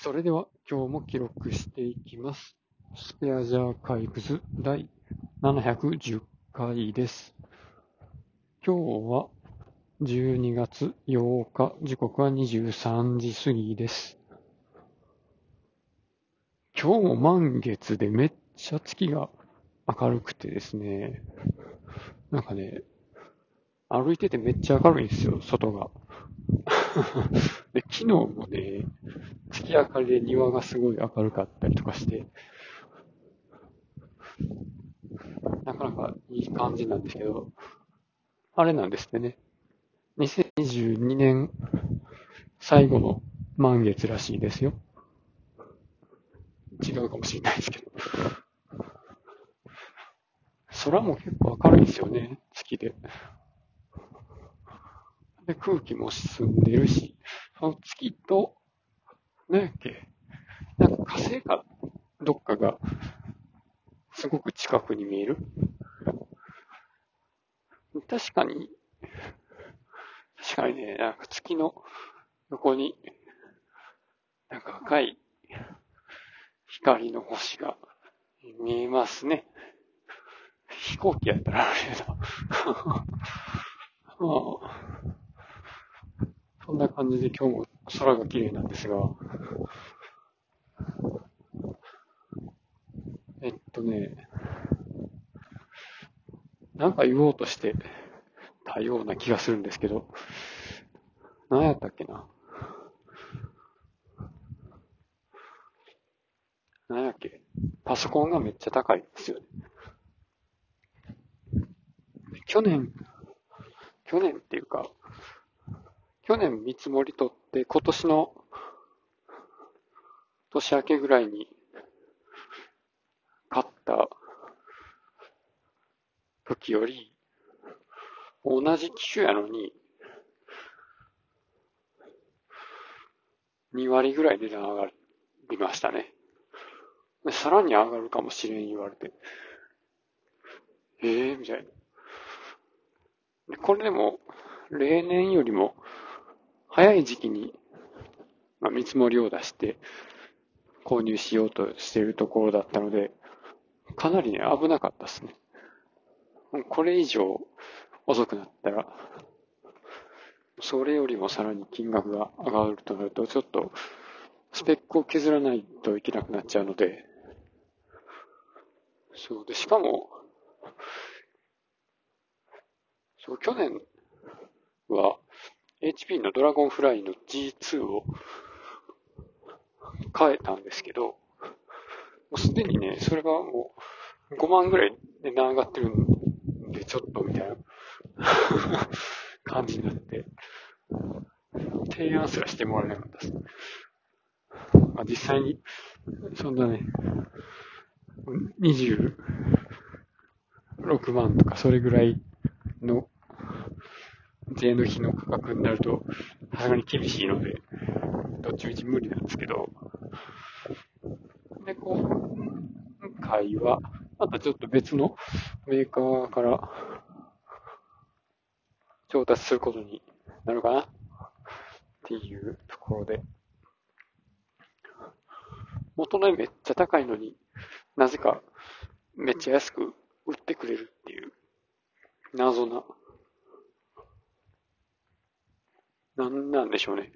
それでは今日も記録していきます。スペアジャーカイブズ第710回です。今日は12月8日、時刻は23時過ぎです。今日も満月でめっちゃ月が明るくてですね、なんかね、歩いててめっちゃ明るいんですよ、外が。で昨日もね、月明かりで庭がすごい明るかったりとかして、なかなかいい感じなんですけど、あれなんですってね。2022年最後の満月らしいですよ。違うかもしれないですけど。空も結構明るいんですよね、月で。で、空気も澄んでるし、その月と、何やっけ、なんか火星かどっかがすごく近くに見える。確かに、確かにね、なんか月の横に、なんか赤い光の星が見えますね。飛行機やったらあれだ。ま あそんな感じで今日も空が綺麗なんですが、えっとね、なんか言おうとしてたような気がするんですけど、何やったっけな。何やっけ。パソコンがめっちゃ高いですよね。去年、去年っていうか、去年見積もり取って今年の年明けぐらいに買った時より同じ機種やのに2割ぐらい値段上がりましたね。さらに上がるかもしれん言われて。ええー、みたいな。これでも例年よりも早い時期に、まあ、見積もりを出して購入しようとしているところだったので、かなりね、危なかったですね。これ以上遅くなったら、それよりもさらに金額が上がるとなると、ちょっとスペックを削らないといけなくなっちゃうので、そうで、しかも、そう、去年は HP のドラゴンフライの G2 を変えたんですけど、もうすでにね、それがもう5万ぐらい値段上がってるんで、ちょっとみたいな感じになって、提案すらしてもらえなかったです。まあ、実際に、そんなね、26万とかそれぐらいの税抜きの価格になると、さすがに厳しいので、どっちみち無理なんですけど、で、今回は、またちょっと別のメーカーから調達することになるかな。っていうところで、元のめっちゃ高いのになぜかめっちゃ安く売ってくれるっていう謎ななんなんでしょうね。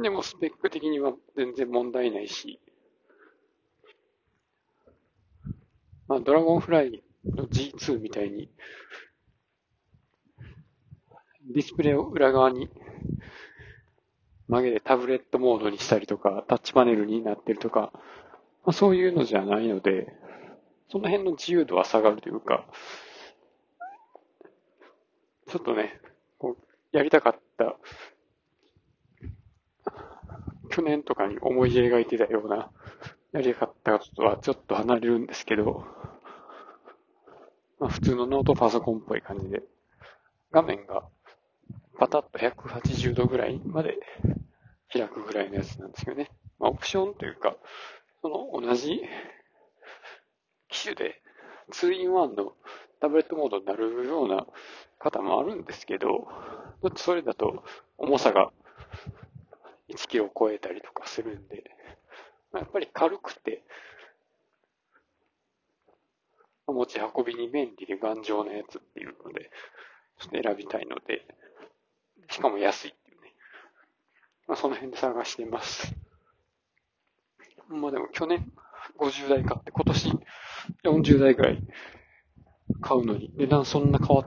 でもスペック的には全然問題ないし、まあドラゴンフライの G2 みたいに、ディスプレイを裏側に曲げてタブレットモードにしたりとか、タッチパネルになってるとか、まあ、そういうのじゃないので、その辺の自由度は下がるというか、ちょっとね、こうやりたかった、去年とかに思い描いてたような、やりたかったこととはちょっと離れるんですけど、まあ普通のノートパソコンっぽい感じで、画面がパタッと180度ぐらいまで開くぐらいのやつなんですよね。まあオプションというか、その同じ機種で 2-in-1 のタブレットモードになるような方もあるんですけど、だってそれだと重さが1キロ超えたりとかするんで、まあ、やっぱり軽くて、持ち運びに便利で頑丈なやつっていうので、ちょっと選びたいので、しかも安いっていうね。まあ、その辺で探してます。まあでも去年50代買って今年40代ぐらい買うのに値段そんな変わっ、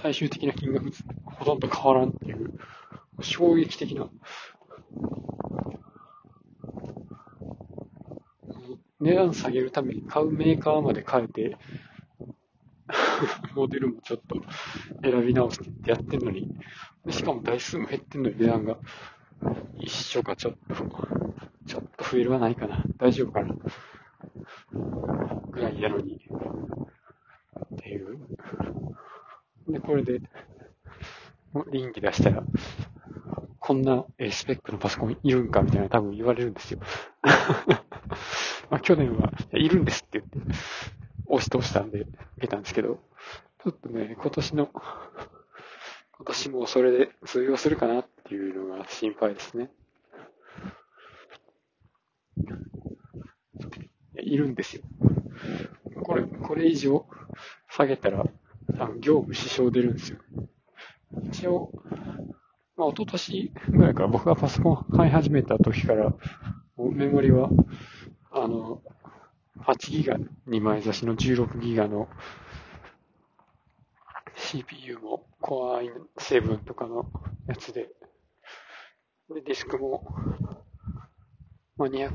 最終的な金額ほとんど変わらんっていう衝撃的な値段下げるために買うメーカーまで変えて、モデルもちょっと選び直してってやってんのに、しかも台数も減ってんのに値段が一緒かちょっと、ちょっと増えるはないかな。大丈夫かな。ぐらいやのに。っていう。で、これで、臨機出したら、こんなスペックのパソコンいるんかみたいな多分言われるんですよ。まあ去年はいるんですって言って、押し通したんで、受けたんですけど、ちょっとね、今年の、今年もそれで通用するかなっていうのが心配ですね。いるんですよ。これ、これ以上下げたら、多分業務支障出るんですよ。一応、まあ、一昨年ぐらいから僕がパソコン買い始めた時から、メモリは、あの、8ギガ2枚差しの16ギガの CPU も Core i7 とかのやつで、で、ディスクも、まあ、256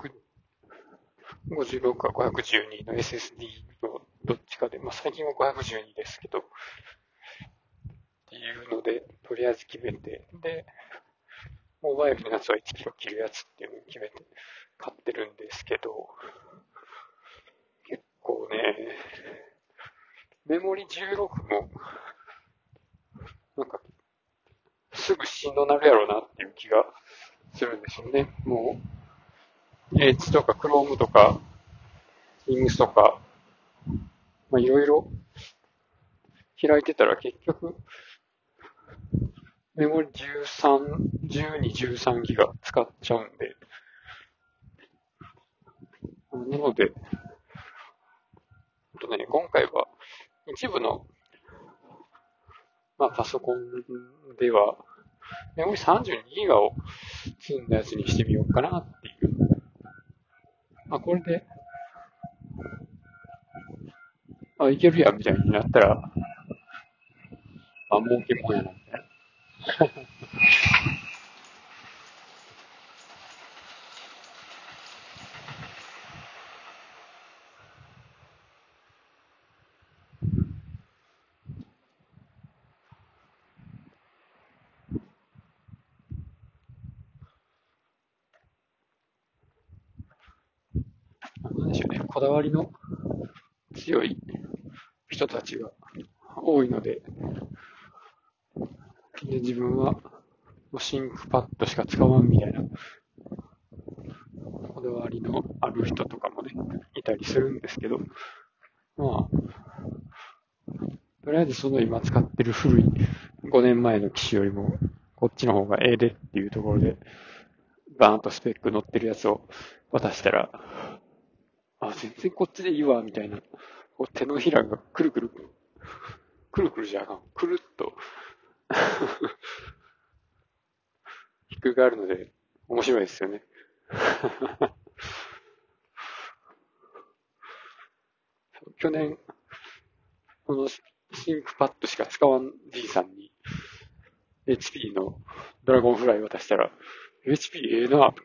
か512の SSD のどっちかで、まあ、最近は512ですけど、で、とりあえず決めて、で、モバイルのやつは1キロ切るやつっていうのを決めて買ってるんですけど、結構ね、メモリ16も、なんか、すぐしんどなるやろうなっていう気がするんですよね。もう、エッジとか Chrome とか、Teams とか、まあいろいろ開いてたら結局、メモリ13、12、13ギガ使っちゃうんで、なので、とね、今回は一部の、まあパソコンでは、メモリ32ギガを積んだやつにしてみようかなっていう。まあこれで、あ、いけるやんみたいになったら、あ、儲けもんやな、な。んでしょうね、こだわりの強い人たちが多いので、で自分はシンクパッドしか使わんみたいな、こだわりのある人とかもね、いたりするんですけど、まあ、とりあえずその今使ってる古い5年前の機種よりも、こっちの方がええでっていうところで、バーンとスペック乗ってるやつを渡したら、あ、全然こっちでいいわ、みたいな。こう手のひらがくるくる、くるくるじゃあかん。くるっとひっくり返るので、面白いですよね。去年、このシンクパッドしか使わんじいさんに、HP のドラゴンフライ渡したら、HP ええなぁと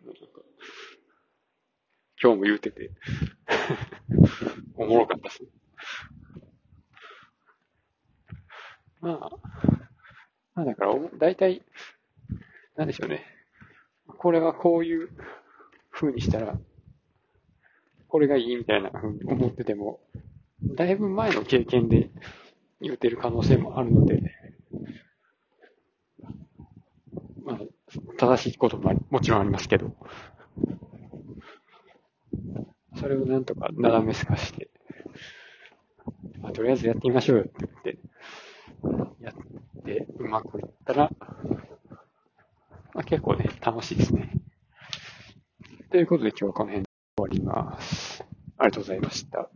今日も言うてて おもろかったっすね。まあ、まあだから、だいたい、なんでしょうね。これはこういう風にしたら、これがいいみたいな風に思ってても、だいぶ前の経験で言うてる可能性もあるので、まあ、正しいことももちろんありますけど、それをなんとか斜め透かして、まあ、とりあえずやってみましょうよって言、ってうまくいったら、まあ、結構ね、楽しいですね。ということで今日はこの辺で終わります。ありがとうございました。